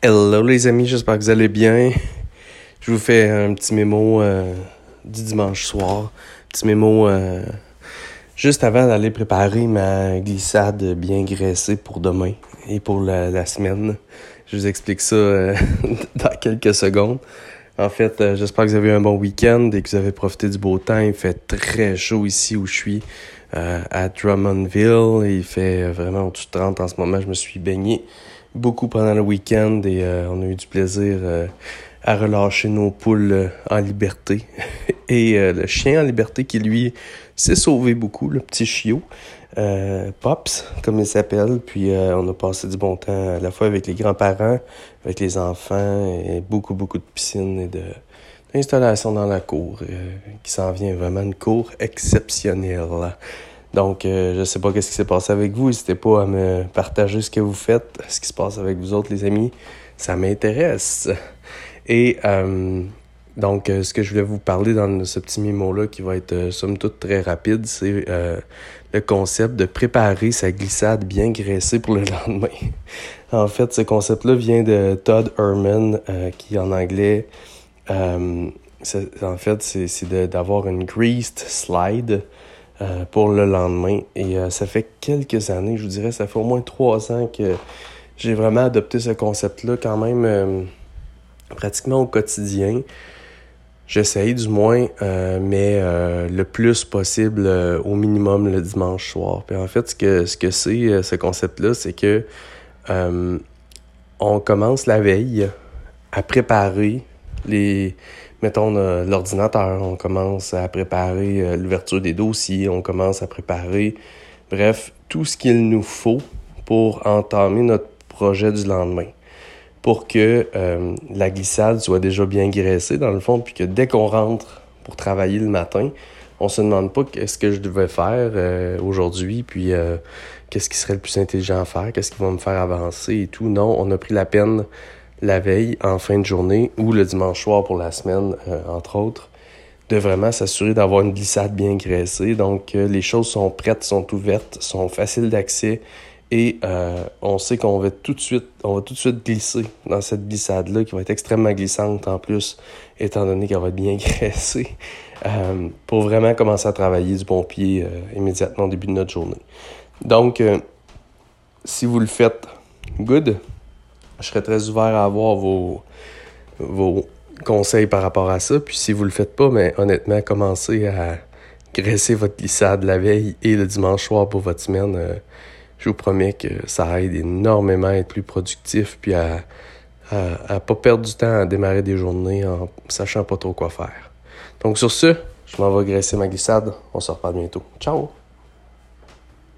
Hello les amis, j'espère que vous allez bien. Je vous fais un petit mémo euh, du dimanche soir. Petit mémo euh, juste avant d'aller préparer ma glissade bien graissée pour demain et pour la, semaine. Je vous explique ça euh, dans quelques secondes. En fait, j'espère que vous avez eu un bon week-end et que vous avez profité du beau temps. Il fait très chaud ici où je suis à Drummondville. il fait vraiment au-dessus de 30 en ce moment. Je me suis baigné beaucoup pendant le week-end et euh, on a eu du plaisir euh, à relâcher nos poules euh, en liberté. et le chien en liberté qui, lui, s'est sauvé beaucoup, le petit chiot. Pops, comme il s'appelle. Puis on a passé du bon temps à la fois avec les grands-parents, avec les enfants, et beaucoup, beaucoup de piscines et de d'installation dans la cour, qui s'en vient vraiment une cour exceptionnelle. Donc, euh, je sais pas qu'est-ce qui s'est passé avec vous. N'hésitez pas à me partager ce que vous faites, ce qui se passe avec vous autres, les amis. Ça m'intéresse. Et euh, donc, euh, ce que je voulais vous parler dans ce petit mémo-là, qui va être somme toute très rapide, c'est le concept de préparer sa glissade bien graissée pour le lendemain. en fait, ce concept-là vient de Todd Herman, qui en anglais, en fait, c'est d'avoir une greased slide. Euh, pour le lendemain. Et euh, ça fait quelques années, je vous dirais, ça fait au moins trois ans que j'ai vraiment adopté ce concept-là quand même euh, pratiquement au quotidien. J'essaye du moins, mais le plus possible au minimum le dimanche soir. Puis en fait, ce que ce que c'est ce concept-là, c'est que on commence la veille à préparer les mettons, l'ordinateur, on commence à préparer euh, l'ouverture des dossiers, on commence à préparer, bref, tout ce qu'il nous faut pour entamer notre projet du lendemain. Pour que euh, la glissade soit déjà bien graissée, dans le fond, puis que dès qu'on rentre pour travailler le matin, on se demande pas qu'est-ce que je devais faire euh, aujourd'hui, puis qu'est-ce qui serait le plus intelligent à faire, qu'est-ce qui va me faire avancer et tout. Non, on a pris la peine la veille, en fin de journée ou le dimanche soir pour la semaine, euh, entre autres, de vraiment s'assurer d'avoir une glissade bien graissée. Donc, euh, les choses sont prêtes, sont ouvertes, sont faciles d'accès et euh, on sait qu'on va tout de suite, on va tout de suite glisser dans cette glissade-là qui va être extrêmement glissante en plus, étant donné qu'elle va être bien graissée, pour vraiment commencer à travailler du bon pied immédiatement au début de notre journée. Donc, si vous le faites, good je serais très ouvert à avoir vos, vos conseils par rapport à ça. Puis si vous le faites pas, mais honnêtement, commencez à graisser votre glissade la veille et le dimanche soir pour votre semaine. Je vous promets que ça aide énormément à être plus productif puis à, à, à pas perdre du temps à démarrer des journées en sachant pas trop quoi faire. Donc sur ce, je m'en vais graisser ma glissade. On se reparle bientôt. Ciao!